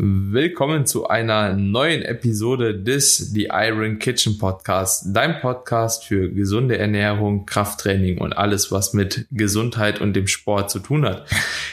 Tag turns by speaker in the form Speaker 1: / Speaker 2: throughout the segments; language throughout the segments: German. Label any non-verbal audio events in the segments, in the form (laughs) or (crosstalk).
Speaker 1: Willkommen zu einer neuen Episode des The Iron Kitchen Podcast, dein Podcast für gesunde Ernährung, Krafttraining und alles, was mit Gesundheit und dem Sport zu tun hat.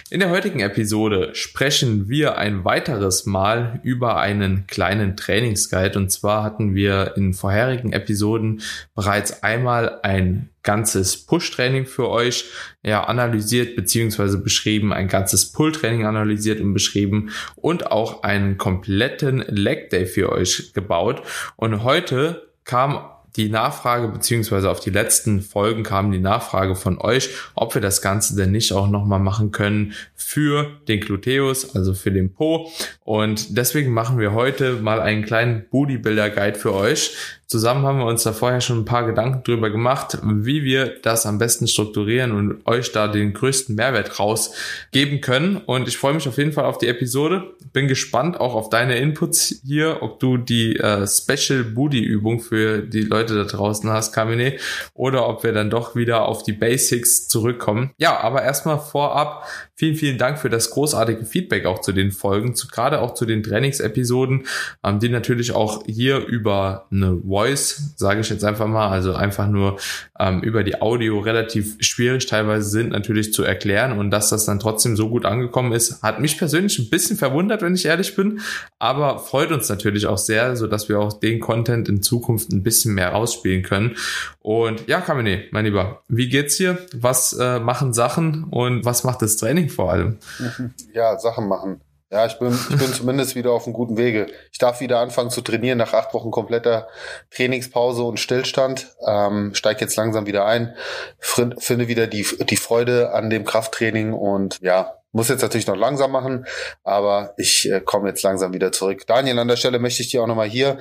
Speaker 1: In der heutigen Episode sprechen wir ein weiteres Mal über einen kleinen Trainingsguide und zwar hatten wir in vorherigen Episoden bereits einmal ein ganzes Push-Training für euch ja, analysiert beziehungsweise beschrieben, ein ganzes Pull-Training analysiert und beschrieben und auch einen kompletten Leg Day für euch gebaut. Und heute kam die Nachfrage, beziehungsweise auf die letzten Folgen kam die Nachfrage von euch, ob wir das Ganze denn nicht auch nochmal machen können für den Gluteus, also für den Po. Und deswegen machen wir heute mal einen kleinen Bodybuilder Guide für euch. Zusammen haben wir uns da vorher schon ein paar Gedanken drüber gemacht, wie wir das am besten strukturieren und euch da den größten Mehrwert rausgeben können. Und ich freue mich auf jeden Fall auf die Episode. Bin gespannt auch auf deine Inputs hier, ob du die äh, Special Booty Übung für die Leute da draußen hast, Kamine, oder ob wir dann doch wieder auf die Basics zurückkommen. Ja, aber erstmal vorab Vielen, vielen Dank für das großartige Feedback auch zu den Folgen, zu, gerade auch zu den Trainingsepisoden, ähm, die natürlich auch hier über eine Voice, sage ich jetzt einfach mal, also einfach nur ähm, über die Audio relativ schwierig teilweise sind natürlich zu erklären und dass das dann trotzdem so gut angekommen ist, hat mich persönlich ein bisschen verwundert, wenn ich ehrlich bin, aber freut uns natürlich auch sehr, so dass wir auch den Content in Zukunft ein bisschen mehr ausspielen können. Und ja, Kamine, mein Lieber, wie geht's dir? Was äh, machen Sachen und was macht das Training? vor allem. (laughs)
Speaker 2: Ja, Sachen machen. Ja, ich bin, ich bin (laughs) zumindest wieder auf einem guten Wege. Ich darf wieder anfangen zu trainieren nach acht Wochen kompletter Trainingspause und Stillstand. Ähm, steig jetzt langsam wieder ein, finde wieder die, die Freude an dem Krafttraining und ja, muss jetzt natürlich noch langsam machen, aber ich äh, komme jetzt langsam wieder zurück. Daniel, an der Stelle möchte ich dir auch nochmal hier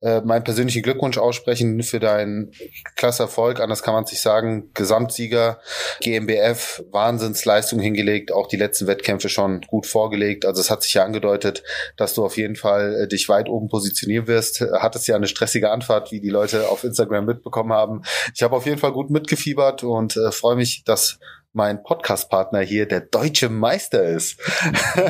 Speaker 2: äh, meinen persönlichen Glückwunsch aussprechen für deinen klasse Erfolg. Anders kann man sich sagen. Gesamtsieger, GmbF, Wahnsinnsleistung hingelegt, auch die letzten Wettkämpfe schon gut vorgelegt. Also es hat sich ja angedeutet, dass du auf jeden Fall äh, dich weit oben positionieren wirst. Hattest ja eine stressige Anfahrt, wie die Leute auf Instagram mitbekommen haben. Ich habe auf jeden Fall gut mitgefiebert und äh, freue mich, dass mein Podcast-Partner hier der deutsche Meister ist.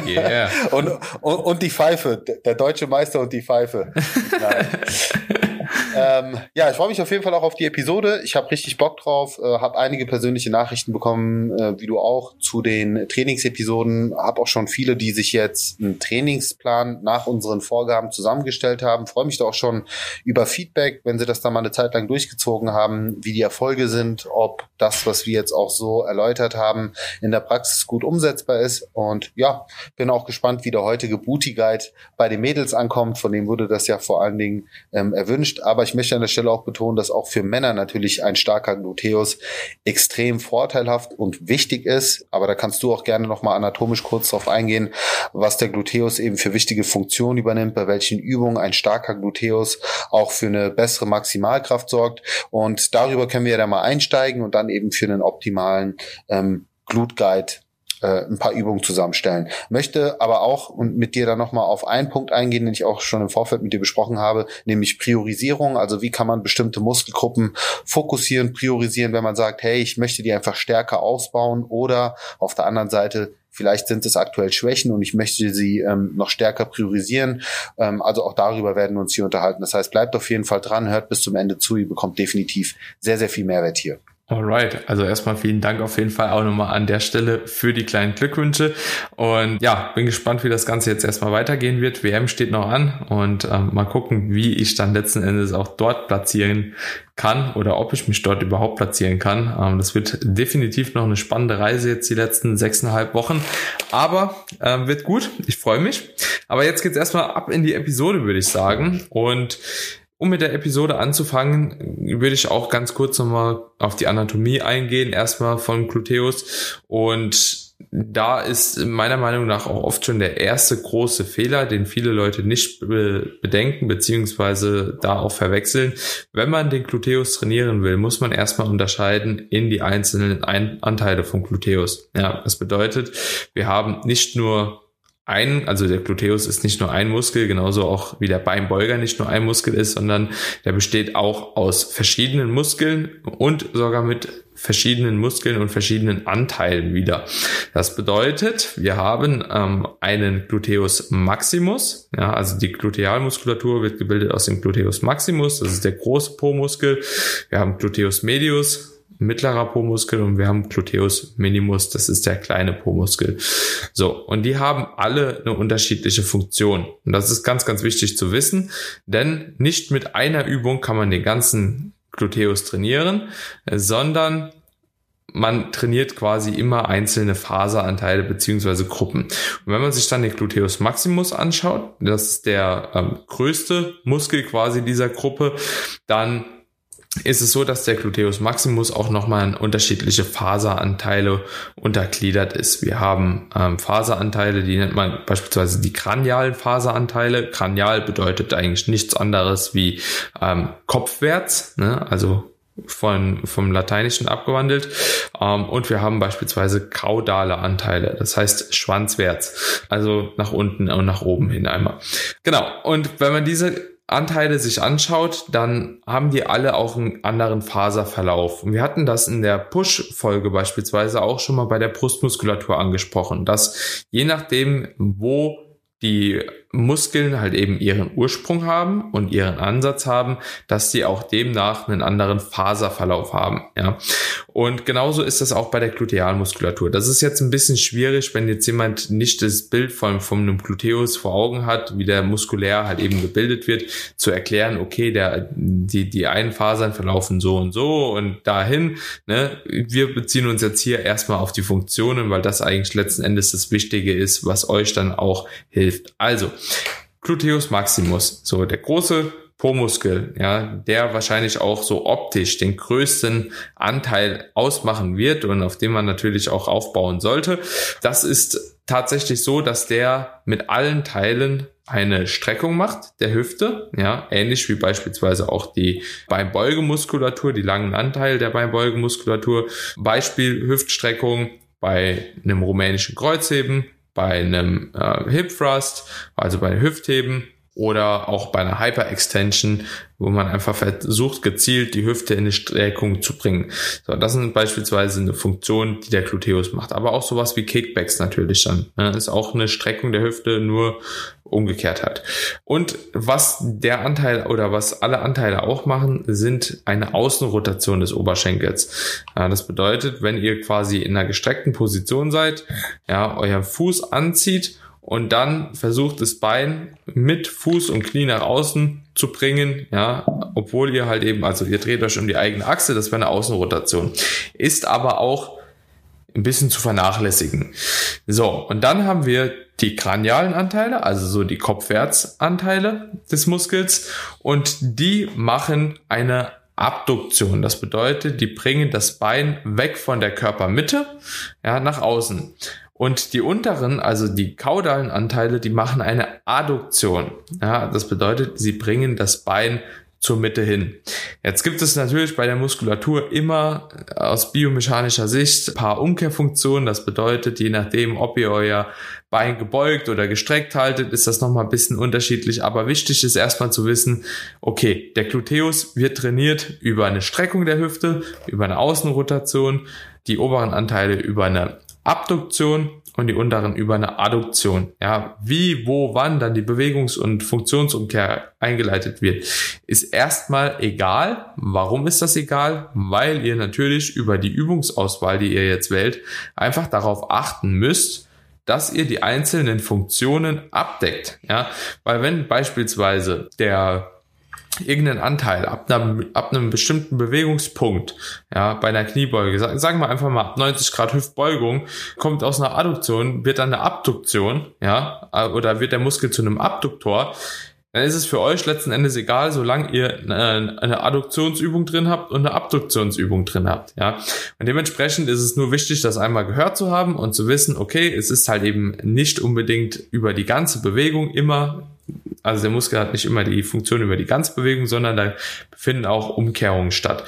Speaker 2: Yeah. (laughs) und, und, und die Pfeife, der deutsche Meister und die Pfeife. (laughs) Nein. Ähm, ja, ich freue mich auf jeden Fall auch auf die Episode. Ich habe richtig Bock drauf, äh, habe einige persönliche Nachrichten bekommen, äh, wie du auch, zu den Trainingsepisoden. Habe auch schon viele, die sich jetzt einen Trainingsplan nach unseren Vorgaben zusammengestellt haben. Freue mich da auch schon über Feedback, wenn sie das dann mal eine Zeit lang durchgezogen haben, wie die Erfolge sind, ob das, was wir jetzt auch so erläutert haben, in der Praxis gut umsetzbar ist. Und ja, bin auch gespannt, wie der heutige Booty Guide bei den Mädels ankommt. Von dem wurde das ja vor allen Dingen ähm, erwünscht. Aber ich möchte an der Stelle auch betonen, dass auch für Männer natürlich ein starker Gluteus extrem vorteilhaft und wichtig ist. Aber da kannst du auch gerne nochmal anatomisch kurz drauf eingehen, was der Gluteus eben für wichtige Funktionen übernimmt, bei welchen Übungen ein starker Gluteus auch für eine bessere Maximalkraft sorgt. Und darüber können wir ja dann mal einsteigen und dann eben für einen optimalen ähm, Glutguide äh, ein paar Übungen zusammenstellen. Möchte aber auch und mit dir dann nochmal auf einen Punkt eingehen, den ich auch schon im Vorfeld mit dir besprochen habe, nämlich Priorisierung. Also wie kann man bestimmte Muskelgruppen fokussieren, priorisieren, wenn man sagt, hey, ich möchte die einfach stärker ausbauen oder auf der anderen Seite Vielleicht sind es aktuell Schwächen und ich möchte sie ähm, noch stärker priorisieren. Ähm, also auch darüber werden wir uns hier unterhalten. Das heißt, bleibt auf jeden Fall dran, hört bis zum Ende zu. Ihr bekommt definitiv sehr, sehr viel Mehrwert hier.
Speaker 1: Alright, also erstmal vielen Dank auf jeden Fall auch nochmal an der Stelle für die kleinen Glückwünsche. Und ja, bin gespannt, wie das Ganze jetzt erstmal weitergehen wird. WM steht noch an und ähm, mal gucken, wie ich dann letzten Endes auch dort platzieren kann oder ob ich mich dort überhaupt platzieren kann. Ähm, das wird definitiv noch eine spannende Reise jetzt die letzten sechseinhalb Wochen. Aber ähm, wird gut, ich freue mich. Aber jetzt geht's erstmal ab in die Episode, würde ich sagen. Und um mit der Episode anzufangen, würde ich auch ganz kurz nochmal auf die Anatomie eingehen, erstmal von Gluteus. Und da ist meiner Meinung nach auch oft schon der erste große Fehler, den viele Leute nicht bedenken, beziehungsweise da auch verwechseln. Wenn man den Gluteus trainieren will, muss man erstmal unterscheiden in die einzelnen Anteile von Gluteus. Ja, das bedeutet, wir haben nicht nur ein, also der Gluteus ist nicht nur ein Muskel, genauso auch wie der Beinbeuger nicht nur ein Muskel ist, sondern der besteht auch aus verschiedenen Muskeln und sogar mit verschiedenen Muskeln und verschiedenen Anteilen wieder. Das bedeutet, wir haben ähm, einen Gluteus maximus, ja, also die Glutealmuskulatur wird gebildet aus dem Gluteus maximus, das ist der große Po-Muskel. Wir haben Gluteus medius, mittlerer Po-Muskel und wir haben Gluteus minimus, das ist der kleine Po-Muskel. So, und die haben alle eine unterschiedliche Funktion. Und das ist ganz, ganz wichtig zu wissen, denn nicht mit einer Übung kann man den ganzen Gluteus trainieren, sondern man trainiert quasi immer einzelne Faseranteile beziehungsweise Gruppen. Und wenn man sich dann den Gluteus maximus anschaut, das ist der ähm, größte Muskel quasi dieser Gruppe, dann ist es so, dass der Gluteus maximus auch nochmal in unterschiedliche Faseranteile untergliedert ist. Wir haben ähm, Faseranteile, die nennt man beispielsweise die kranialen Faseranteile. Kranial bedeutet eigentlich nichts anderes wie ähm, kopfwärts, ne? also von, vom Lateinischen abgewandelt. Ähm, und wir haben beispielsweise kaudale Anteile, das heißt schwanzwärts, also nach unten und nach oben hin einmal. Genau. Und wenn man diese Anteile sich anschaut, dann haben die alle auch einen anderen Faserverlauf. Und wir hatten das in der Push-Folge beispielsweise auch schon mal bei der Brustmuskulatur angesprochen, dass je nachdem, wo die Muskeln halt eben ihren Ursprung haben und ihren Ansatz haben, dass sie auch demnach einen anderen Faserverlauf haben. Ja. Und genauso ist das auch bei der Glutealmuskulatur. Das ist jetzt ein bisschen schwierig, wenn jetzt jemand nicht das Bild von, von einem Gluteus vor Augen hat, wie der muskulär halt eben gebildet wird, zu erklären, okay, der, die, die einen Fasern verlaufen so und so und dahin. Ne? Wir beziehen uns jetzt hier erstmal auf die Funktionen, weil das eigentlich letzten Endes das Wichtige ist, was euch dann auch hilft. Also, Gluteus maximus, so der große Po-Muskel, ja, der wahrscheinlich auch so optisch den größten Anteil ausmachen wird und auf dem man natürlich auch aufbauen sollte. Das ist tatsächlich so, dass der mit allen Teilen eine Streckung macht der Hüfte, ja, ähnlich wie beispielsweise auch die Beinbeugemuskulatur, die langen Anteil der Beinbeugemuskulatur. Beispiel Hüftstreckung bei einem rumänischen Kreuzheben, bei einem äh, Hip Thrust, also bei Hüftheben oder auch bei einer Hyperextension, wo man einfach versucht, gezielt die Hüfte in eine Streckung zu bringen. So, das sind beispielsweise eine Funktion, die der Gluteus macht. Aber auch sowas wie Kickbacks natürlich dann. Ne? Ist auch eine Streckung der Hüfte, nur umgekehrt hat. Und was der Anteil oder was alle Anteile auch machen, sind eine Außenrotation des Oberschenkels. Das bedeutet, wenn ihr quasi in einer gestreckten Position seid, ja, euer Fuß anzieht und dann versucht das Bein mit Fuß und Knie nach außen zu bringen, ja, obwohl ihr halt eben, also ihr dreht euch um die eigene Achse, das wäre eine Außenrotation. Ist aber auch ein bisschen zu vernachlässigen. So, und dann haben wir die kranialen Anteile, also so die Kopfwärtsanteile des Muskels und die machen eine Abduktion. Das bedeutet, die bringen das Bein weg von der Körpermitte, ja, nach außen. Und die unteren, also die kaudalen Anteile, die machen eine Adduktion. Ja, das bedeutet, sie bringen das Bein zur Mitte hin. Jetzt gibt es natürlich bei der Muskulatur immer aus biomechanischer Sicht ein paar Umkehrfunktionen. Das bedeutet, je nachdem, ob ihr euer Bein gebeugt oder gestreckt haltet, ist das nochmal ein bisschen unterschiedlich. Aber wichtig ist erstmal zu wissen, okay, der Gluteus wird trainiert über eine Streckung der Hüfte, über eine Außenrotation, die oberen Anteile über eine Abduktion und die unteren über eine Adduktion. Ja, wie, wo, wann dann die Bewegungs- und Funktionsumkehr eingeleitet wird, ist erstmal egal. Warum ist das egal? Weil ihr natürlich über die Übungsauswahl, die ihr jetzt wählt, einfach darauf achten müsst, dass ihr die einzelnen Funktionen abdeckt. Ja, weil wenn beispielsweise der irgendeinen Anteil ab, einem, ab einem bestimmten Bewegungspunkt, ja, bei einer Kniebeuge, sagen wir einfach mal ab 90 Grad Hüftbeugung, kommt aus einer Adduktion, wird dann eine Abduktion, ja, oder wird der Muskel zu einem Abduktor, dann ist es für euch letzten Endes egal, solange ihr eine Adduktionsübung drin habt und eine Abduktionsübung drin habt, ja. Und dementsprechend ist es nur wichtig, das einmal gehört zu haben und zu wissen, okay, es ist halt eben nicht unbedingt über die ganze Bewegung immer also der Muskel hat nicht immer die Funktion über die Ganzbewegung, sondern da finden auch Umkehrungen statt.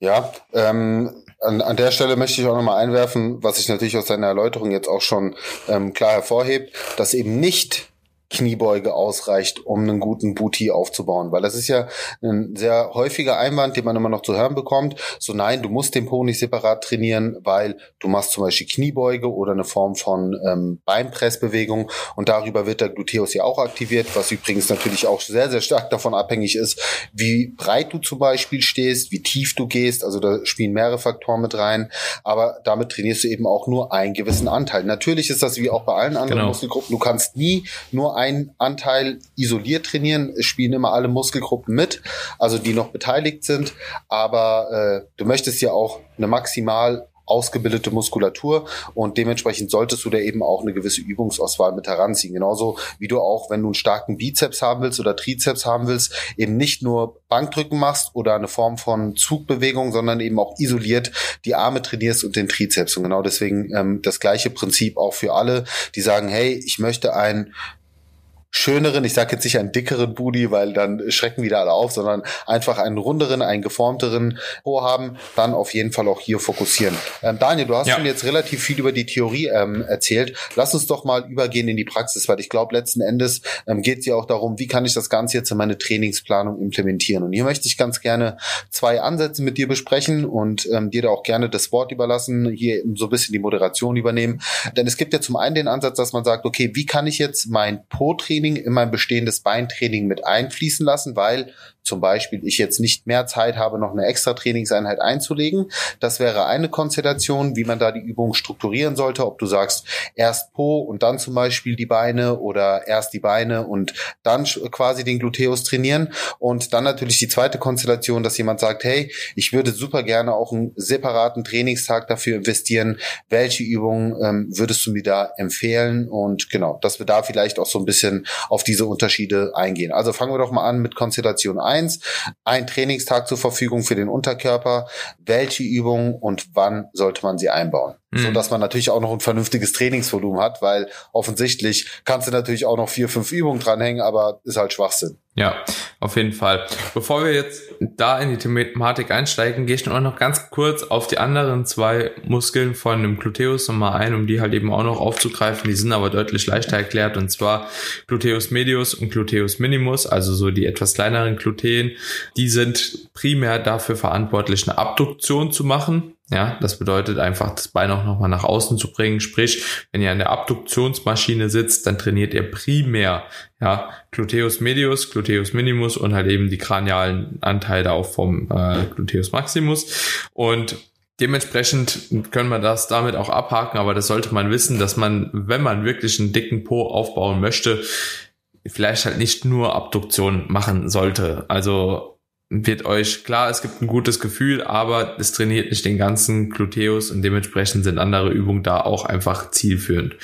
Speaker 2: Ja, ähm, an, an der Stelle möchte ich auch nochmal einwerfen, was sich natürlich aus seiner Erläuterung jetzt auch schon ähm, klar hervorhebt, dass eben nicht Kniebeuge ausreicht, um einen guten Booty aufzubauen. Weil das ist ja ein sehr häufiger Einwand, den man immer noch zu hören bekommt. So nein, du musst den Po nicht separat trainieren, weil du machst zum Beispiel Kniebeuge oder eine Form von ähm, Beinpressbewegung und darüber wird der Gluteus ja auch aktiviert, was übrigens natürlich auch sehr, sehr stark davon abhängig ist, wie breit du zum Beispiel stehst, wie tief du gehst. Also da spielen mehrere Faktoren mit rein. Aber damit trainierst du eben auch nur einen gewissen Anteil. Natürlich ist das wie auch bei allen anderen genau. Muskelgruppen. Du kannst nie nur einen Anteil isoliert trainieren. Es spielen immer alle Muskelgruppen mit, also die noch beteiligt sind. Aber äh, du möchtest ja auch eine maximal ausgebildete Muskulatur und dementsprechend solltest du da eben auch eine gewisse Übungsauswahl mit heranziehen. Genauso wie du auch, wenn du einen starken Bizeps haben willst oder Trizeps haben willst, eben nicht nur Bankdrücken machst oder eine Form von Zugbewegung, sondern eben auch isoliert die Arme trainierst und den Trizeps. Und genau deswegen ähm, das gleiche Prinzip auch für alle, die sagen, hey, ich möchte ein schöneren, ich sage jetzt nicht einen dickeren Booty, weil dann schrecken wieder alle auf, sondern einfach einen runderen, einen geformteren Po haben, dann auf jeden Fall auch hier fokussieren. Ähm, Daniel, du hast ja. schon jetzt relativ viel über die Theorie ähm, erzählt. Lass uns doch mal übergehen in die Praxis, weil ich glaube, letzten Endes ähm, geht es ja auch darum, wie kann ich das Ganze jetzt in meine Trainingsplanung implementieren. Und hier möchte ich ganz gerne zwei Ansätze mit dir besprechen und ähm, dir da auch gerne das Wort überlassen, hier so ein bisschen die Moderation übernehmen. Denn es gibt ja zum einen den Ansatz, dass man sagt, okay, wie kann ich jetzt mein Po-Training Training in mein bestehendes Beintraining mit einfließen lassen, weil zum Beispiel ich jetzt nicht mehr Zeit habe, noch eine extra Trainingseinheit einzulegen. Das wäre eine Konstellation, wie man da die Übung strukturieren sollte. Ob du sagst, erst Po und dann zum Beispiel die Beine oder erst die Beine und dann quasi den Gluteus trainieren. Und dann natürlich die zweite Konstellation, dass jemand sagt, hey, ich würde super gerne auch einen separaten Trainingstag dafür investieren. Welche Übungen ähm, würdest du mir da empfehlen? Und genau, dass wir da vielleicht auch so ein bisschen auf diese Unterschiede eingehen. Also fangen wir doch mal an mit Konstellation 1. Ein Trainingstag zur Verfügung für den Unterkörper. Welche Übungen und wann sollte man sie einbauen? Mhm. So dass man natürlich auch noch ein vernünftiges Trainingsvolumen hat, weil offensichtlich kannst du natürlich auch noch vier, fünf Übungen dranhängen, aber ist halt Schwachsinn.
Speaker 1: Ja, auf jeden Fall. Bevor wir jetzt da in die Thematik einsteigen, gehe ich noch ganz kurz auf die anderen zwei Muskeln von dem Gluteus nochmal ein, um die halt eben auch noch aufzugreifen. Die sind aber deutlich leichter erklärt und zwar Gluteus medius und Gluteus minimus, also so die etwas kleineren Gluteen. Die sind primär dafür verantwortlich, eine Abduktion zu machen. Ja, das bedeutet einfach, das Bein auch nochmal nach außen zu bringen. Sprich, wenn ihr an der Abduktionsmaschine sitzt, dann trainiert ihr primär, ja, Gluteus medius, Gluteus minimus und halt eben die kranialen Anteile auch vom äh, Gluteus maximus. Und Dementsprechend können wir das damit auch abhaken, aber das sollte man wissen, dass man, wenn man wirklich einen dicken Po aufbauen möchte, vielleicht halt nicht nur Abduktion machen sollte. Also wird euch klar, es gibt ein gutes Gefühl, aber es trainiert nicht den ganzen Gluteus und dementsprechend sind andere Übungen da auch einfach zielführend.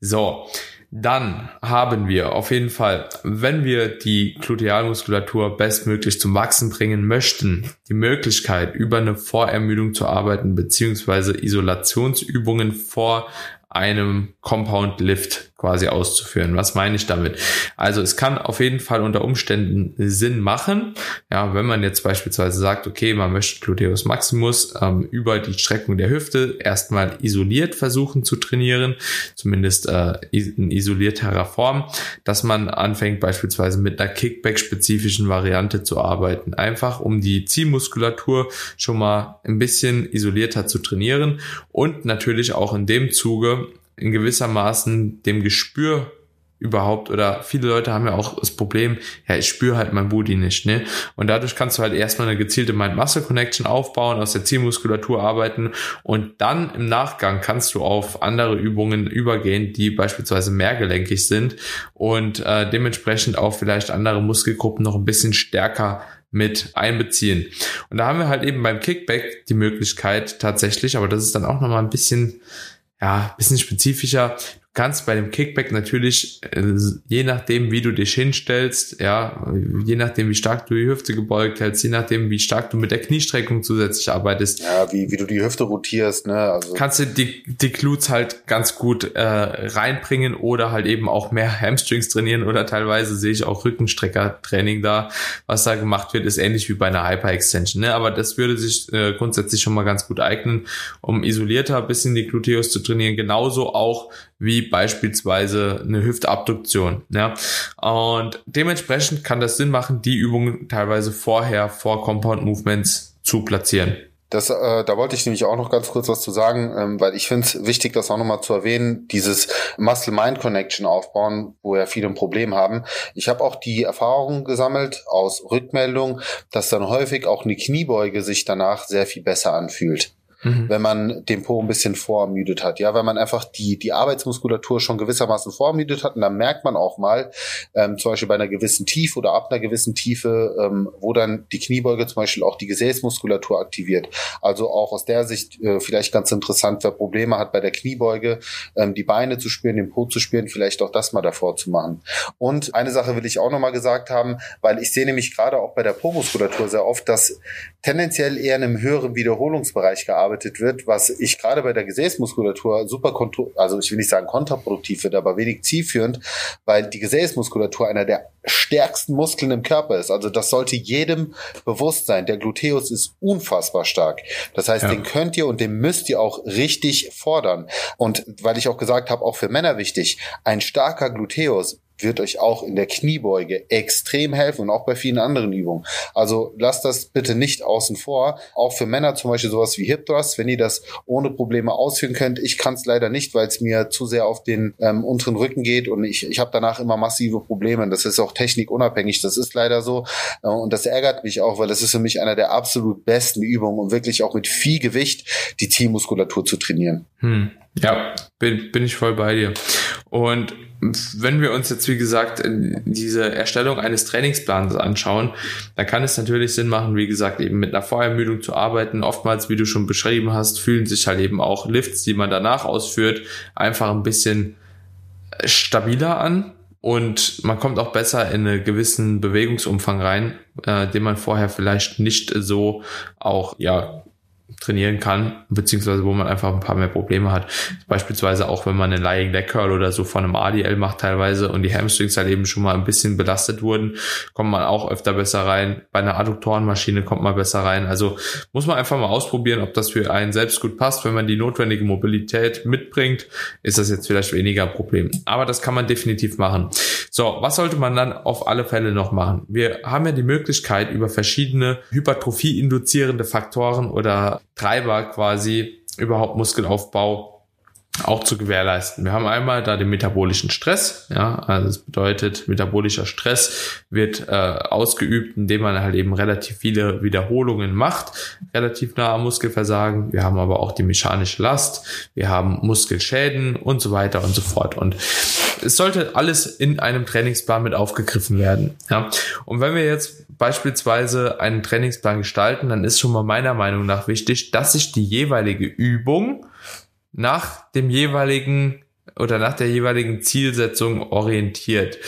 Speaker 1: So. Dann haben wir auf jeden Fall, wenn wir die Glutealmuskulatur bestmöglich zum Wachsen bringen möchten, die Möglichkeit, über eine Vorermüdung zu arbeiten, beziehungsweise Isolationsübungen vor einem Compound Lift quasi auszuführen. Was meine ich damit? Also es kann auf jeden Fall unter Umständen Sinn machen, ja, wenn man jetzt beispielsweise sagt, okay, man möchte Gluteus Maximus ähm, über die Streckung der Hüfte erstmal isoliert versuchen zu trainieren, zumindest äh, in isolierterer Form, dass man anfängt beispielsweise mit einer Kickback-spezifischen Variante zu arbeiten, einfach um die Ziehmuskulatur schon mal ein bisschen isolierter zu trainieren und natürlich auch in dem Zuge in gewissermaßen dem Gespür überhaupt oder viele Leute haben ja auch das Problem, ja, ich spüre halt mein Booty nicht, ne? Und dadurch kannst du halt erstmal eine gezielte Mind-Muscle-Connection aufbauen, aus der Zielmuskulatur arbeiten und dann im Nachgang kannst du auf andere Übungen übergehen, die beispielsweise mehrgelenkig sind und äh, dementsprechend auch vielleicht andere Muskelgruppen noch ein bisschen stärker mit einbeziehen. Und da haben wir halt eben beim Kickback die Möglichkeit tatsächlich, aber das ist dann auch nochmal ein bisschen ja, bisschen spezifischer. Kannst bei dem Kickback natürlich, äh, je nachdem, wie du dich hinstellst, ja, je nachdem, wie stark du die Hüfte gebeugt hältst, je nachdem, wie stark du mit der Kniestreckung zusätzlich arbeitest.
Speaker 2: Ja, wie, wie du die Hüfte rotierst, ne?
Speaker 1: Also. Kannst du die, die Glutes halt ganz gut äh, reinbringen oder halt eben auch mehr Hamstrings trainieren oder teilweise sehe ich auch Rückenstrecker-Training da. Was da gemacht wird, ist ähnlich wie bei einer Hyper-Extension, ne? Aber das würde sich äh, grundsätzlich schon mal ganz gut eignen, um isolierter bisschen die Gluteus zu trainieren. Genauso auch wie beispielsweise eine Hüftabduktion. Ja? Und dementsprechend kann das Sinn machen, die Übungen teilweise vorher vor Compound Movements zu platzieren.
Speaker 2: Das, äh, da wollte ich nämlich auch noch ganz kurz was zu sagen, ähm, weil ich finde es wichtig, das auch nochmal zu erwähnen, dieses Muscle-Mind-Connection aufbauen, wo ja viele ein Problem haben. Ich habe auch die Erfahrung gesammelt aus Rückmeldung, dass dann häufig auch eine Kniebeuge sich danach sehr viel besser anfühlt mhm. wenn man den Po ein bisschen vorermüdet hat. Ja, wenn man einfach die, die Arbeitsmuskulatur schon gewissermaßen vorermüdet hat und dann merkt man auch mal, ähm, zum Beispiel bei einer gewissen Tiefe oder ab einer gewissen Tiefe, ähm, wo dann die Kniebeuge zum Beispiel auch die Gesäßmuskulatur aktiviert. Also auch aus der Sicht äh, vielleicht ganz interessant, wer Probleme hat bei der Kniebeuge, ähm, die Beine zu spüren, den Po zu spüren, vielleicht auch das mal davor zu machen. Und eine Sache will ich auch nochmal gesagt haben, weil ich sehe nämlich gerade auch bei der Po-Muskulatur sehr oft, dass tendenziell eher in einem höheren Wiederholungsbereich gearbeitet wird, was ich gerade bei der Gesäßmuskulatur super, also ich will nicht sagen kontraproduktiv wird, aber wenig zielführend, weil die Gesäßmuskulatur einer der stärksten Muskeln im Körper ist. Also das sollte jedem bewusst sein. Der Gluteus ist unfassbar stark. Das heißt, ja. den könnt ihr und den müsst ihr auch richtig fordern. Und weil ich auch gesagt habe, auch für Männer wichtig, ein starker Gluteus wird euch auch in der Kniebeuge extrem helfen und auch bei vielen anderen Übungen. Also lasst das bitte nicht außen vor. Auch für Männer zum Beispiel sowas wie Hip Thrust, wenn ihr das ohne Probleme ausführen könnt. Ich kann es leider nicht, weil es mir zu sehr auf den ähm, unteren Rücken geht und ich, ich habe danach immer massive Probleme. Das ist auch technikunabhängig. Das ist leider so äh, und das ärgert mich auch, weil das ist für mich einer der absolut besten Übungen, um wirklich auch mit viel Gewicht die Zielmuskulatur zu trainieren.
Speaker 1: Hm. Ja, bin, bin ich voll bei dir. Und wenn wir uns jetzt, wie gesagt, diese Erstellung eines Trainingsplans anschauen, dann kann es natürlich Sinn machen, wie gesagt, eben mit einer Vorermüdung zu arbeiten. Oftmals, wie du schon beschrieben hast, fühlen sich halt eben auch Lifts, die man danach ausführt, einfach ein bisschen stabiler an. Und man kommt auch besser in einen gewissen Bewegungsumfang rein, äh, den man vorher vielleicht nicht so auch ja trainieren kann, beziehungsweise wo man einfach ein paar mehr Probleme hat. Beispielsweise auch, wenn man einen Lying Leg Curl oder so von einem ADL macht teilweise und die Hamstrings halt eben schon mal ein bisschen belastet wurden, kommt man auch öfter besser rein. Bei einer Adduktorenmaschine kommt man besser rein. Also muss man einfach mal ausprobieren, ob das für einen selbst gut passt. Wenn man die notwendige Mobilität mitbringt, ist das jetzt vielleicht weniger Problem. Aber das kann man definitiv machen. So, was sollte man dann auf alle Fälle noch machen? Wir haben ja die Möglichkeit, über verschiedene Hypertrophie-induzierende Faktoren oder Treiber quasi überhaupt Muskelaufbau auch zu gewährleisten. Wir haben einmal da den metabolischen Stress, ja, also das bedeutet, metabolischer Stress wird äh, ausgeübt, indem man halt eben relativ viele Wiederholungen macht, relativ nah am Muskelversagen. Wir haben aber auch die mechanische Last, wir haben Muskelschäden und so weiter und so fort. Und es sollte alles in einem Trainingsplan mit aufgegriffen werden. Ja. Und wenn wir jetzt beispielsweise einen Trainingsplan gestalten, dann ist schon mal meiner Meinung nach wichtig, dass sich die jeweilige Übung nach dem jeweiligen oder nach der jeweiligen Zielsetzung orientiert.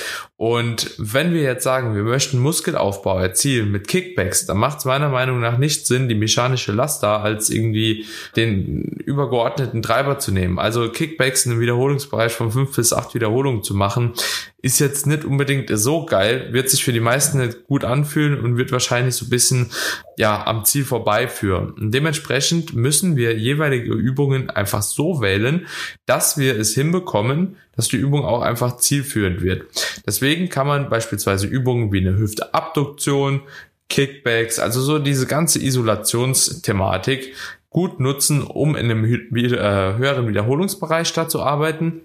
Speaker 1: Und wenn wir jetzt sagen, wir möchten Muskelaufbau erzielen mit Kickbacks, dann macht es meiner Meinung nach nicht Sinn, die mechanische Last da als irgendwie den übergeordneten Treiber zu nehmen. Also Kickbacks in einem Wiederholungsbereich von fünf bis acht Wiederholungen zu machen, ist jetzt nicht unbedingt so geil, wird sich für die meisten nicht gut anfühlen und wird wahrscheinlich so ein bisschen ja am Ziel vorbeiführen. Und dementsprechend müssen wir jeweilige Übungen einfach so wählen, dass wir es hinbekommen, dass die Übung auch einfach zielführend wird. Deswegen kann man beispielsweise Übungen wie eine Hüfteabduktion, Kickbacks, also so diese ganze Isolationsthematik gut nutzen, um in einem äh, höheren Wiederholungsbereich da zu arbeiten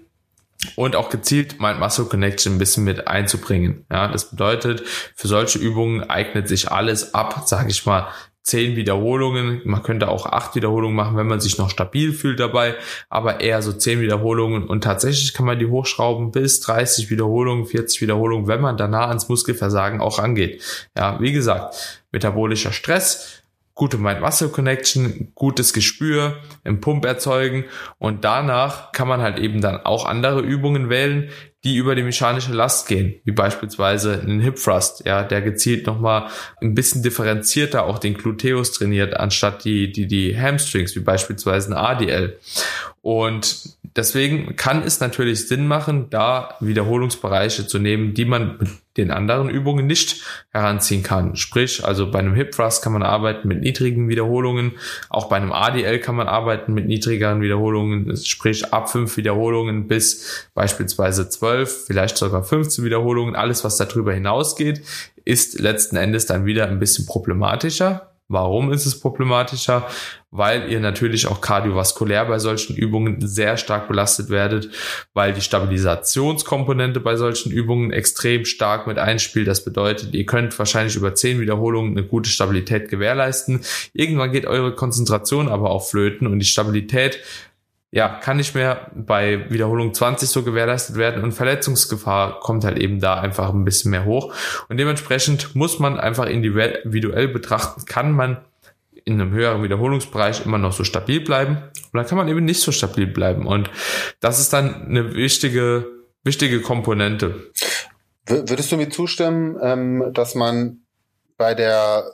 Speaker 1: und auch gezielt Mind Muscle Connection ein bisschen mit einzubringen. Ja, das bedeutet, für solche Übungen eignet sich alles ab, sage ich mal, zehn Wiederholungen. Man könnte auch acht Wiederholungen machen, wenn man sich noch stabil fühlt dabei, aber eher so zehn Wiederholungen und tatsächlich kann man die hochschrauben bis 30 Wiederholungen, 40 Wiederholungen, wenn man danach ans Muskelversagen auch angeht. Ja, wie gesagt, metabolischer Stress, gute Mind-Muscle-Connection, gutes Gespür im Pump erzeugen und danach kann man halt eben dann auch andere Übungen wählen, die über die mechanische Last gehen, wie beispielsweise einen Hip Thrust, ja, der gezielt nochmal ein bisschen differenzierter auch den Gluteus trainiert, anstatt die, die, die Hamstrings, wie beispielsweise ein ADL. Und deswegen kann es natürlich Sinn machen, da Wiederholungsbereiche zu nehmen, die man mit den anderen Übungen nicht heranziehen kann. Sprich, also bei einem Hip Thrust kann man arbeiten mit niedrigen Wiederholungen, auch bei einem ADL kann man arbeiten mit niedrigeren Wiederholungen, sprich ab fünf Wiederholungen bis beispielsweise zwölf, vielleicht sogar 15 Wiederholungen. Alles, was darüber hinausgeht, ist letzten Endes dann wieder ein bisschen problematischer. Warum ist es problematischer? Weil ihr natürlich auch kardiovaskulär bei solchen Übungen sehr stark belastet werdet, weil die Stabilisationskomponente bei solchen Übungen extrem stark mit einspielt. Das bedeutet, ihr könnt wahrscheinlich über zehn Wiederholungen eine gute Stabilität gewährleisten. Irgendwann geht eure Konzentration aber auch flöten und die Stabilität ja, kann nicht mehr bei Wiederholung 20 so gewährleistet werden und Verletzungsgefahr kommt halt eben da einfach ein bisschen mehr hoch. Und dementsprechend muss man einfach individuell betrachten, kann man in einem höheren Wiederholungsbereich immer noch so stabil bleiben oder kann man eben nicht so stabil bleiben. Und das ist dann eine wichtige, wichtige Komponente.
Speaker 2: Würdest du mir zustimmen, ähm, dass man bei der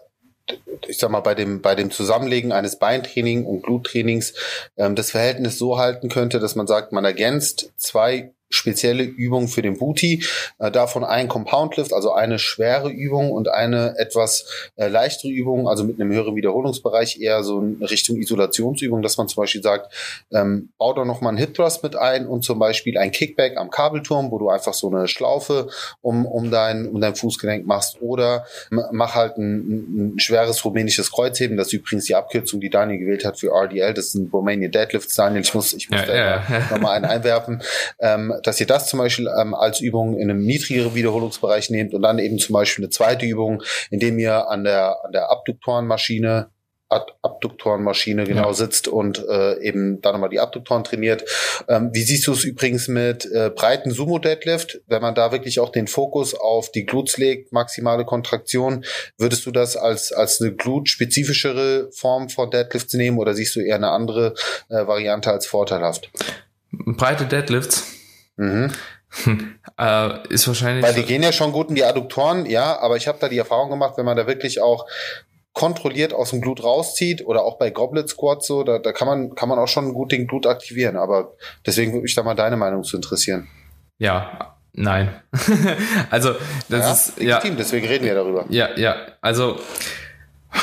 Speaker 2: ich sag mal, bei dem, bei dem Zusammenlegen eines Beintraining und Gluttrainings ähm, das Verhältnis so halten könnte, dass man sagt, man ergänzt zwei spezielle Übung für den Booty. Äh, davon ein Compound Lift, also eine schwere Übung und eine etwas äh, leichtere Übung, also mit einem höheren Wiederholungsbereich, eher so in Richtung Isolationsübung, dass man zum Beispiel sagt, ähm, bau da nochmal einen Hip Thrust mit ein und zum Beispiel ein Kickback am Kabelturm, wo du einfach so eine Schlaufe um, um, dein, um dein Fußgelenk machst oder mach halt ein, ein schweres rumänisches Kreuzheben, das ist übrigens die Abkürzung, die Daniel gewählt hat für RDL, das ist ein Romanian Deadlift. Daniel, ich muss, ich muss ja, da ja. nochmal einen einwerfen. Ähm, dass ihr das zum Beispiel ähm, als Übung in einem niedrigeren Wiederholungsbereich nehmt und dann eben zum Beispiel eine zweite Übung, indem ihr an der, an der Abduktorenmaschine Abduktorenmaschine genau ja. sitzt und äh, eben da nochmal die Abduktoren trainiert. Ähm, wie siehst du es übrigens mit äh, breiten Sumo-Deadlift? Wenn man da wirklich auch den Fokus auf die Glutes legt, maximale Kontraktion, würdest du das als, als eine glut-spezifischere Form von Deadlifts nehmen oder siehst du eher eine andere äh, Variante als vorteilhaft?
Speaker 1: Breite Deadlifts Mhm. (laughs)
Speaker 2: äh, ist wahrscheinlich. Weil die gehen ja schon gut in die Adduktoren, ja, aber ich habe da die Erfahrung gemacht, wenn man da wirklich auch kontrolliert aus dem Glut rauszieht oder auch bei Goblet Squats so, da, da kann man kann man auch schon gut den Glut aktivieren. Aber deswegen würde mich da mal deine Meinung zu interessieren.
Speaker 1: Ja, nein. (laughs) also das ja, ist
Speaker 2: ja, deswegen reden wir darüber.
Speaker 1: Ja, ja. Also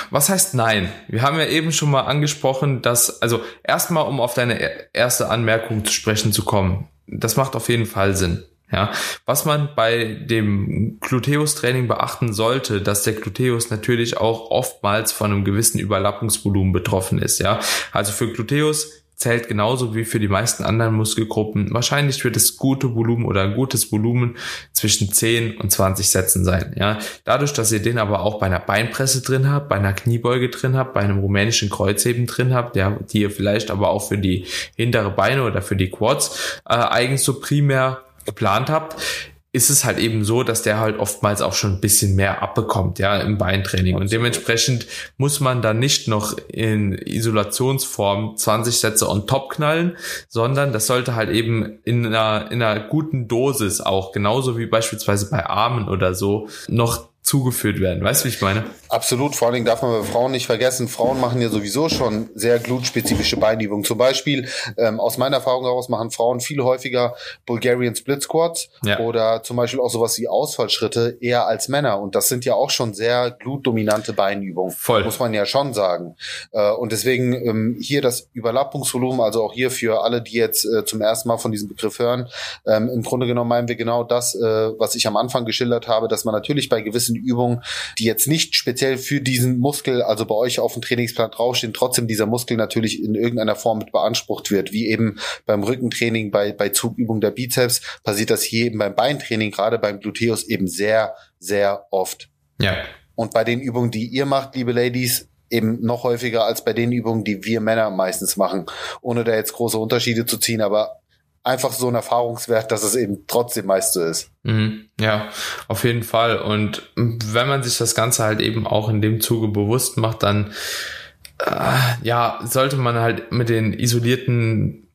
Speaker 1: was heißt nein? Wir haben ja eben schon mal angesprochen, dass, also erstmal, um auf deine erste Anmerkung zu sprechen zu kommen das macht auf jeden Fall Sinn. Ja, was man bei dem Gluteus-Training beachten sollte, dass der Gluteus natürlich auch oftmals von einem gewissen Überlappungsvolumen betroffen ist. Ja, also für Gluteus zählt genauso wie für die meisten anderen Muskelgruppen. Wahrscheinlich wird es gute Volumen oder ein gutes Volumen zwischen 10 und 20 Sätzen sein. Ja, dadurch, dass ihr den aber auch bei einer Beinpresse drin habt, bei einer Kniebeuge drin habt, bei einem rumänischen Kreuzheben drin habt, ja, die ihr vielleicht aber auch für die hintere Beine oder für die Quads äh, eigens so primär geplant habt, ist es halt eben so, dass der halt oftmals auch schon ein bisschen mehr abbekommt, ja, im Beintraining. Und dementsprechend muss man da nicht noch in Isolationsform 20 Sätze on top knallen, sondern das sollte halt eben in einer, in einer guten Dosis auch, genauso wie beispielsweise bei Armen oder so, noch zugeführt werden. Weißt du, wie ich meine?
Speaker 2: Absolut. Vor allen Dingen darf man bei Frauen nicht vergessen, Frauen machen ja sowieso schon sehr glutspezifische Beinübungen. Zum Beispiel, ähm, aus meiner Erfahrung heraus, machen Frauen viel häufiger Bulgarian Split Squats ja. oder zum Beispiel auch sowas wie Ausfallschritte eher als Männer. Und das sind ja auch schon sehr glutdominante Beinübungen. Voll. Muss man ja schon sagen. Äh, und deswegen ähm, hier das Überlappungsvolumen, also auch hier für alle, die jetzt äh, zum ersten Mal von diesem Begriff hören, ähm, im Grunde genommen meinen wir genau das, äh, was ich am Anfang geschildert habe, dass man natürlich bei gewissen gewissen Übungen, die jetzt nicht speziell für diesen Muskel, also bei euch auf dem Trainingsplan draufstehen, trotzdem dieser Muskel natürlich in irgendeiner Form mit beansprucht wird, wie eben beim Rückentraining, bei, bei Zugübungen der Bizeps, passiert das hier eben beim Beintraining, gerade beim Gluteus eben sehr, sehr oft. Ja. Und bei den Übungen, die ihr macht, liebe Ladies, eben noch häufiger als bei den Übungen, die wir Männer meistens machen, ohne da jetzt große Unterschiede zu ziehen, aber einfach so ein Erfahrungswert, dass es eben trotzdem meist so ist.
Speaker 1: Mhm, ja, auf jeden Fall. Und wenn man sich das Ganze halt eben auch in dem Zuge bewusst macht, dann äh, ja, sollte man halt mit den isolierten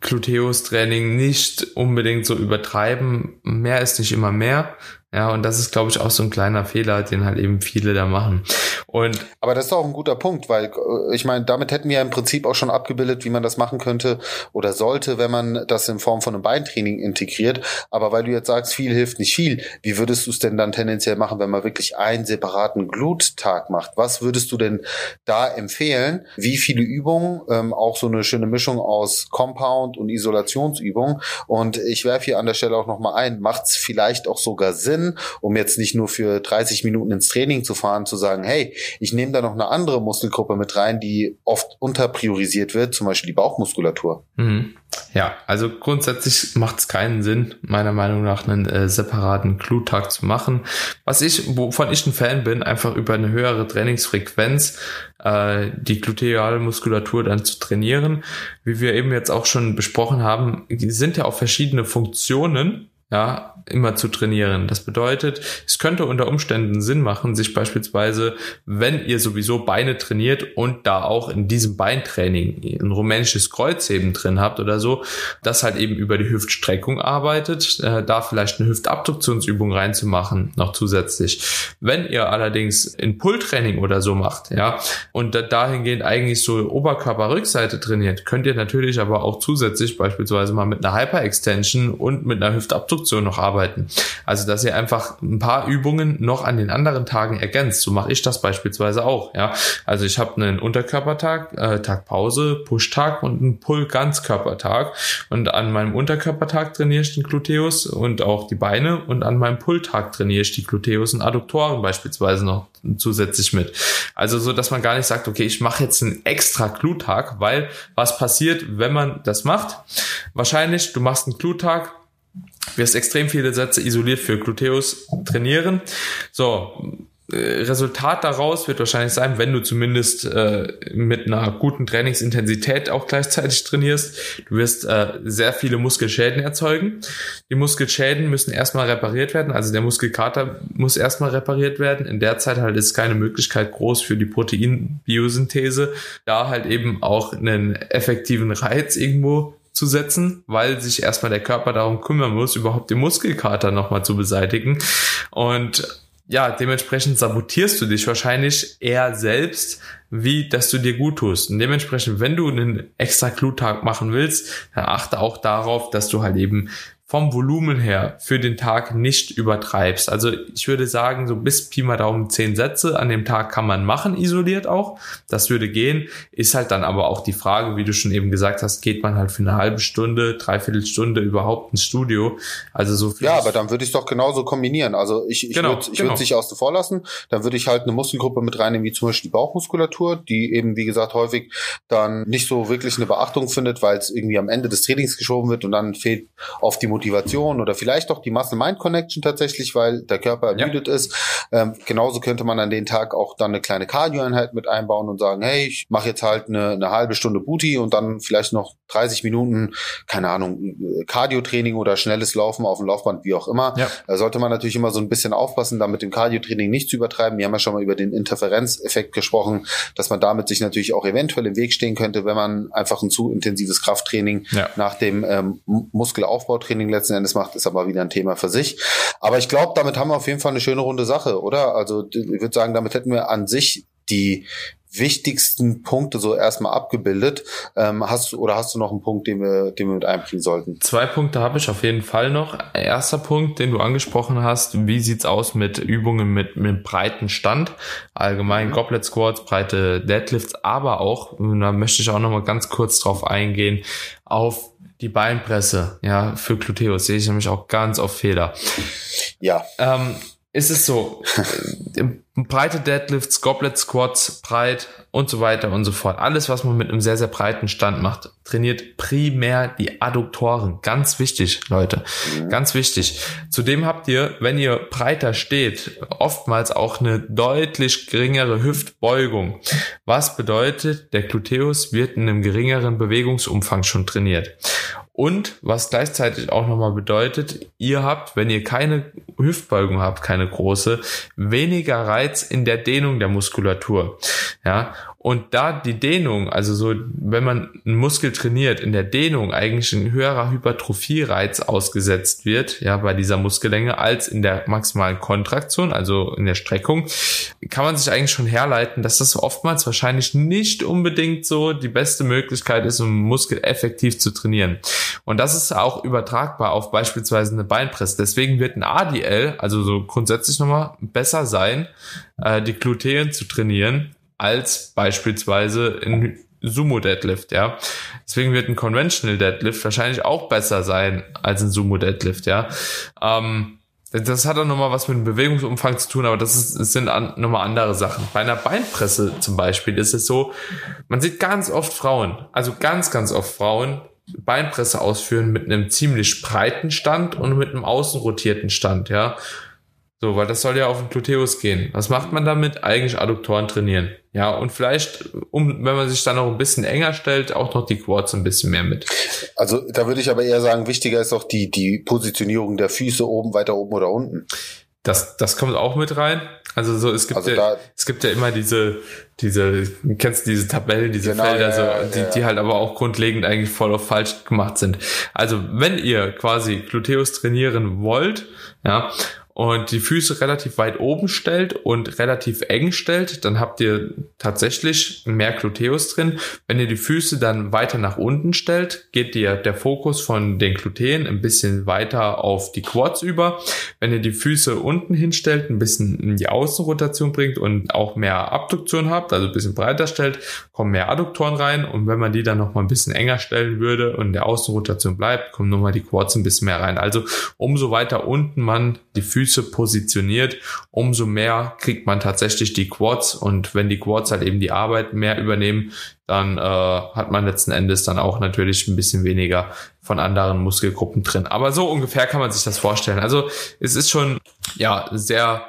Speaker 1: Gluteus-Training nicht unbedingt so übertreiben. Mehr ist nicht immer mehr. Ja, und das ist, glaube ich, auch so ein kleiner Fehler, den halt eben viele da machen. Und
Speaker 2: aber das ist auch ein guter Punkt, weil äh, ich meine, damit hätten wir im Prinzip auch schon abgebildet, wie man das machen könnte oder sollte, wenn man das in Form von einem Beintraining integriert. Aber weil du jetzt sagst, viel hilft nicht viel, wie würdest du es denn dann tendenziell machen, wenn man wirklich einen separaten Gluttag macht? Was würdest du denn da empfehlen? Wie viele Übungen? Ähm, auch so eine schöne Mischung aus Compound und Isolationsübungen. Und ich werfe hier an der Stelle auch nochmal ein, macht es vielleicht auch sogar Sinn, Sinn, um jetzt nicht nur für 30 Minuten ins Training zu fahren, zu sagen, hey, ich nehme da noch eine andere Muskelgruppe mit rein, die oft unterpriorisiert wird, zum Beispiel die Bauchmuskulatur.
Speaker 1: Mhm. Ja, also grundsätzlich macht es keinen Sinn, meiner Meinung nach einen äh, separaten Gluttag zu machen. Was ich, wovon ich ein Fan bin, einfach über eine höhere Trainingsfrequenz äh, die gluteale Muskulatur dann zu trainieren. Wie wir eben jetzt auch schon besprochen haben, sind ja auch verschiedene Funktionen ja, immer zu trainieren. Das bedeutet, es könnte unter Umständen Sinn machen, sich beispielsweise, wenn ihr sowieso Beine trainiert und da auch in diesem Beintraining ein rumänisches Kreuzheben drin habt oder so, das halt eben über die Hüftstreckung arbeitet, äh, da vielleicht eine Hüftabduktionsübung reinzumachen, noch zusätzlich. Wenn ihr allerdings in Pulltraining oder so macht, ja, und dahingehend eigentlich so Oberkörperrückseite trainiert, könnt ihr natürlich aber auch zusätzlich beispielsweise mal mit einer Hyperextension und mit einer Hüftabduktion noch arbeiten. Also, dass ihr einfach ein paar Übungen noch an den anderen Tagen ergänzt. So mache ich das beispielsweise auch. Ja, also ich habe einen Unterkörpertag, äh, Tag Pause, Pushtag und einen Pull-Ganzkörpertag. Und an meinem Unterkörpertag trainiere ich den Gluteus und auch die Beine und an meinem Pulltag trainiere ich die Gluteus und Adduktoren beispielsweise noch zusätzlich mit. Also so, dass man gar nicht sagt, okay, ich mache jetzt einen extra Gluttag, weil was passiert, wenn man das macht? Wahrscheinlich, du machst einen Gluttag, wirst extrem viele Sätze isoliert für Gluteus trainieren. So, äh, Resultat daraus wird wahrscheinlich sein, wenn du zumindest äh, mit einer guten Trainingsintensität auch gleichzeitig trainierst, du wirst äh, sehr viele Muskelschäden erzeugen. Die Muskelschäden müssen erstmal repariert werden, also der Muskelkater muss erstmal repariert werden. In der Zeit halt ist keine Möglichkeit groß für die Proteinbiosynthese, da halt eben auch einen effektiven Reiz irgendwo zu setzen, weil sich erstmal der Körper darum kümmern muss, überhaupt den Muskelkater nochmal zu beseitigen. Und ja, dementsprechend sabotierst du dich wahrscheinlich eher selbst, wie dass du dir gut tust. Und dementsprechend, wenn du einen extra Gluttag machen willst, dann achte auch darauf, dass du halt eben vom Volumen her für den Tag nicht übertreibst. Also ich würde sagen, so bis Pi mal Daumen zehn Sätze an dem Tag kann man machen, isoliert auch. Das würde gehen. Ist halt dann aber auch die Frage, wie du schon eben gesagt hast, geht man halt für eine halbe Stunde, dreiviertel Stunde überhaupt ins Studio? Also so
Speaker 2: viel. Ja, aber dann würde ich es doch genauso kombinieren. Also ich, ich genau, würde ich genau. würde sich außen vor lassen. Dann würde ich halt eine Muskelgruppe mit reinnehmen, wie zum Beispiel die Bauchmuskulatur, die eben, wie gesagt, häufig dann nicht so wirklich eine Beachtung findet, weil es irgendwie am Ende des Trainings geschoben wird und dann fehlt oft die Motivation Motivation oder vielleicht auch die Muscle-Mind-Connection tatsächlich, weil der Körper ermüdet ja. ist. Ähm, genauso könnte man an den Tag auch dann eine kleine Cardio-Einheit mit einbauen und sagen, hey, ich mache jetzt halt eine, eine halbe Stunde Booty und dann vielleicht noch 30 Minuten, keine Ahnung, Cardio-Training oder schnelles Laufen auf dem Laufband, wie auch immer. Ja. Da sollte man natürlich immer so ein bisschen aufpassen, da mit dem Cardio-Training nicht zu übertreiben. Wir haben ja schon mal über den Interferenzeffekt gesprochen, dass man damit sich natürlich auch eventuell im Weg stehen könnte, wenn man einfach ein zu intensives Krafttraining ja. nach dem ähm, Muskelaufbautraining letzten Endes macht, ist aber wieder ein Thema für sich. Aber ich glaube, damit haben wir auf jeden Fall eine schöne runde Sache, oder? Also ich würde sagen, damit hätten wir an sich die wichtigsten Punkte so erstmal abgebildet. Ähm, hast du oder hast du noch einen Punkt, den wir, den wir mit einbringen sollten?
Speaker 1: Zwei Punkte habe ich auf jeden Fall noch. Erster Punkt, den du angesprochen hast, wie sieht's aus mit Übungen mit, mit breiten Stand? Allgemein mhm. Goblet Squats, breite Deadlifts, aber auch, da möchte ich auch noch mal ganz kurz drauf eingehen, auf die Beinpresse, ja, für Gluteus sehe ich nämlich auch ganz oft Fehler.
Speaker 2: Ja.
Speaker 1: Ähm, ist es so, (laughs) breite Deadlifts, Goblet Squats, breit und so weiter und so fort. Alles, was man mit einem sehr, sehr breiten Stand macht, trainiert primär die Adduktoren. Ganz wichtig, Leute. Mhm. Ganz wichtig. Zudem habt ihr, wenn ihr breiter steht, oftmals auch eine deutlich geringere Hüftbeugung. Was bedeutet, der Gluteus wird in einem geringeren Bewegungsumfang schon trainiert. Und was gleichzeitig auch nochmal bedeutet, ihr habt, wenn ihr keine Hüftbeugung habt, keine große, weniger Reiz in der Dehnung der Muskulatur. Ja, und da die Dehnung, also so, wenn man einen Muskel trainiert, in der Dehnung eigentlich ein höherer Hypertrophie-Reiz ausgesetzt wird, ja, bei dieser Muskellänge, als in der maximalen Kontraktion, also in der Streckung, kann man sich eigentlich schon herleiten, dass das oftmals wahrscheinlich nicht unbedingt so die beste Möglichkeit ist, um Muskel effektiv zu trainieren. Und das ist auch übertragbar auf beispielsweise eine Beinpresse. Deswegen wird ein ADL, also so grundsätzlich nochmal besser sein, äh, die Gluteen zu trainieren, als beispielsweise in Sumo Deadlift, ja. Deswegen wird ein Conventional Deadlift wahrscheinlich auch besser sein als ein Sumo Deadlift, ja. Ähm, das hat auch nochmal was mit dem Bewegungsumfang zu tun, aber das, ist, das sind an, nochmal andere Sachen. Bei einer Beinpresse zum Beispiel ist es so, man sieht ganz oft Frauen, also ganz, ganz oft Frauen, Beinpresse ausführen mit einem ziemlich breiten Stand und mit einem außenrotierten Stand, ja. So, weil das soll ja auf den Gluteus gehen. Was macht man damit? Eigentlich Adduktoren trainieren. Ja, und vielleicht, um, wenn man sich dann noch ein bisschen enger stellt, auch noch die Quads ein bisschen mehr mit.
Speaker 2: Also da würde ich aber eher sagen, wichtiger ist auch die, die Positionierung der Füße oben, weiter oben oder unten.
Speaker 1: Das, das kommt auch mit rein. Also so, es gibt also ja, es gibt ja immer diese, diese, kennst du diese Tabellen, diese genau, Felder, ja, so, die, ja. die halt aber auch grundlegend eigentlich voll auf falsch gemacht sind. Also wenn ihr quasi Gluteus trainieren wollt, ja, und die Füße relativ weit oben stellt und relativ eng stellt, dann habt ihr tatsächlich mehr Gluteus drin. Wenn ihr die Füße dann weiter nach unten stellt, geht dir der Fokus von den Gluteen ein bisschen weiter auf die Quads über. Wenn ihr die Füße unten hinstellt, ein bisschen in die Außenrotation bringt und auch mehr Abduktion habt, also ein bisschen breiter stellt, kommen mehr Adduktoren rein und wenn man die dann noch mal ein bisschen enger stellen würde und in der Außenrotation bleibt, kommen nochmal die Quads ein bisschen mehr rein. Also umso weiter unten man die Füße positioniert, umso mehr kriegt man tatsächlich die Quads und wenn die Quads halt eben die Arbeit mehr übernehmen, dann äh, hat man letzten Endes dann auch natürlich ein bisschen weniger von anderen Muskelgruppen drin. Aber so ungefähr kann man sich das vorstellen. Also es ist schon ja sehr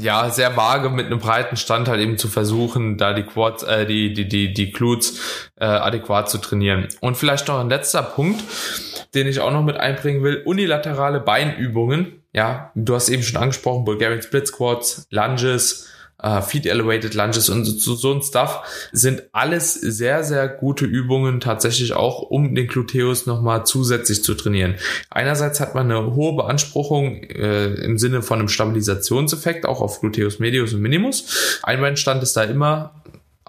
Speaker 1: ja sehr vage mit einem breiten Stand halt eben zu versuchen, da die Quads, äh, die die die die Glutes äh, adäquat zu trainieren. Und vielleicht noch ein letzter Punkt den ich auch noch mit einbringen will. Unilaterale Beinübungen. Ja, du hast eben schon angesprochen, Bulgarian Split Squats, Lunges, uh, Feet Elevated Lunges und so, so ein Stuff sind alles sehr, sehr gute Übungen tatsächlich auch, um den Gluteus nochmal zusätzlich zu trainieren. Einerseits hat man eine hohe Beanspruchung äh, im Sinne von einem Stabilisationseffekt, auch auf Gluteus Medius und Minimus. Einbeinstand ist da immer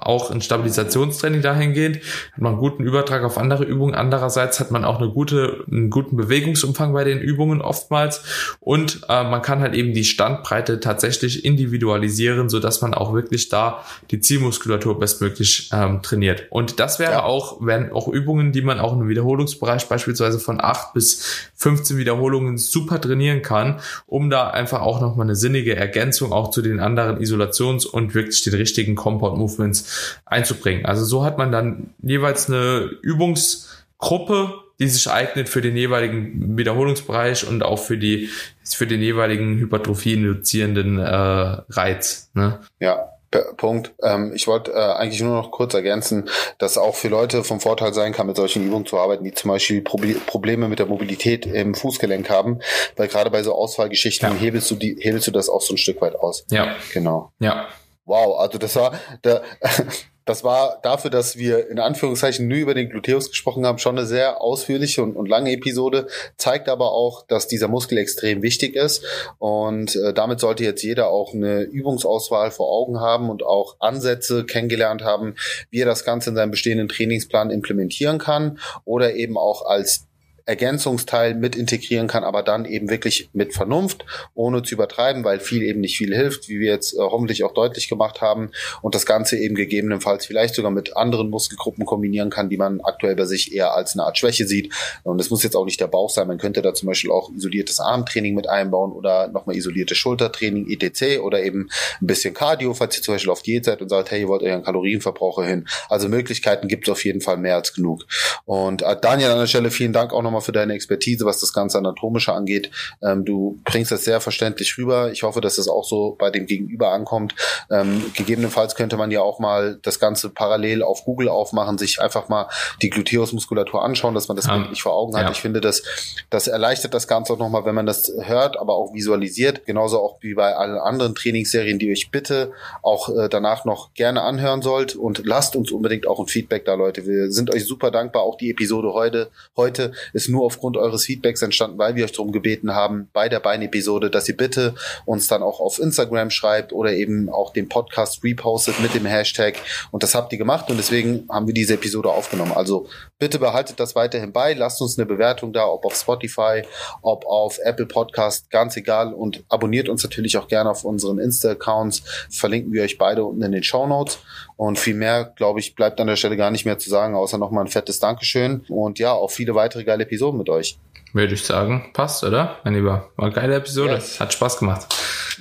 Speaker 1: auch ein Stabilisationstraining dahingehend, hat man einen guten Übertrag auf andere Übungen. Andererseits hat man auch eine gute, einen guten Bewegungsumfang bei den Übungen oftmals und äh, man kann halt eben die Standbreite tatsächlich individualisieren, so dass man auch wirklich da die Zielmuskulatur bestmöglich ähm, trainiert. Und das wäre ja. auch, wären auch Übungen, die man auch im Wiederholungsbereich beispielsweise von acht bis 15 Wiederholungen super trainieren kann, um da einfach auch nochmal eine sinnige Ergänzung auch zu den anderen Isolations- und wirklich den richtigen Compound Movements einzubringen. Also so hat man dann jeweils eine Übungsgruppe, die sich eignet für den jeweiligen Wiederholungsbereich und auch für die für den jeweiligen Hypertrophie induzierenden äh, Reiz. Ne?
Speaker 2: Ja, Punkt. Ähm, ich wollte äh, eigentlich nur noch kurz ergänzen, dass auch für Leute vom Vorteil sein kann, mit solchen Übungen zu arbeiten, die zum Beispiel Proble Probleme mit der Mobilität im Fußgelenk haben, weil gerade bei so Auswahlgeschichten ja. hebelst du die, hebelst du das auch so ein Stück weit aus.
Speaker 1: Ja.
Speaker 2: Genau.
Speaker 1: Ja.
Speaker 2: Wow, also das war, da, (laughs) das war dafür, dass wir in Anführungszeichen nur über den Gluteus gesprochen haben, schon eine sehr ausführliche und, und lange Episode, zeigt aber auch, dass dieser Muskel extrem wichtig ist. Und äh, damit sollte jetzt jeder auch eine Übungsauswahl vor Augen haben und auch Ansätze kennengelernt haben, wie er das Ganze in seinem bestehenden Trainingsplan implementieren kann oder eben auch als Ergänzungsteil mit integrieren kann, aber dann eben wirklich mit Vernunft, ohne zu übertreiben, weil viel eben nicht viel hilft, wie wir jetzt äh, hoffentlich auch deutlich gemacht haben und das Ganze eben gegebenenfalls vielleicht sogar mit anderen Muskelgruppen kombinieren kann, die man aktuell bei sich eher als eine Art Schwäche sieht. Und es muss jetzt auch nicht der Bauch sein, man könnte da zum Beispiel auch isoliertes Armtraining mit einbauen oder nochmal isoliertes Schultertraining, etc. oder eben ein bisschen Cardio, falls ihr zum Beispiel auf Diät seid und sagt, hey, ihr wollt euren Kalorienverbraucher hin. Also Möglichkeiten gibt es auf jeden Fall mehr als genug. Und äh, Daniel an der Stelle vielen Dank auch nochmal für deine Expertise, was das ganze Anatomische angeht. Ähm, du bringst das sehr verständlich rüber. Ich hoffe, dass das auch so bei dem Gegenüber ankommt. Ähm, gegebenenfalls könnte man ja auch mal das Ganze parallel auf Google aufmachen, sich einfach mal die Gluteusmuskulatur anschauen, dass man das um, nicht vor Augen hat. Ja. Ich finde, das, das erleichtert das Ganze auch nochmal, wenn man das hört, aber auch visualisiert. Genauso auch wie bei allen anderen Trainingsserien, die euch bitte auch äh, danach noch gerne anhören sollt. Und lasst uns unbedingt auch ein Feedback da, Leute. Wir sind euch super dankbar. Auch die Episode heute, heute ist nur aufgrund eures Feedbacks entstanden, weil wir euch darum gebeten haben, bei der Bein-Episode, dass ihr bitte uns dann auch auf Instagram schreibt oder eben auch den Podcast repostet mit dem Hashtag. Und das habt ihr gemacht und deswegen haben wir diese Episode aufgenommen. Also bitte behaltet das weiterhin bei. Lasst uns eine Bewertung da, ob auf Spotify, ob auf Apple Podcast, ganz egal. Und abonniert uns natürlich auch gerne auf unseren Insta-Accounts. Verlinken wir euch beide unten in den Show Notes. Und viel mehr, glaube ich, bleibt an der Stelle gar nicht mehr zu sagen, außer nochmal ein fettes Dankeschön. Und ja, auch viele weitere geile Episoden mit euch.
Speaker 1: Würde ich sagen, passt, oder? Mein Lieber. War eine geile Episode. Yes. Hat Spaß gemacht.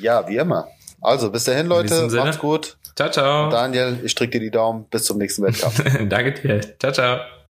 Speaker 2: Ja, wie immer. Also, bis dahin, Leute. Macht's gut.
Speaker 1: Ciao, ciao.
Speaker 2: Daniel, ich drücke dir die Daumen. Bis zum nächsten Wettkampf. (laughs)
Speaker 1: Danke dir. Ciao, ciao.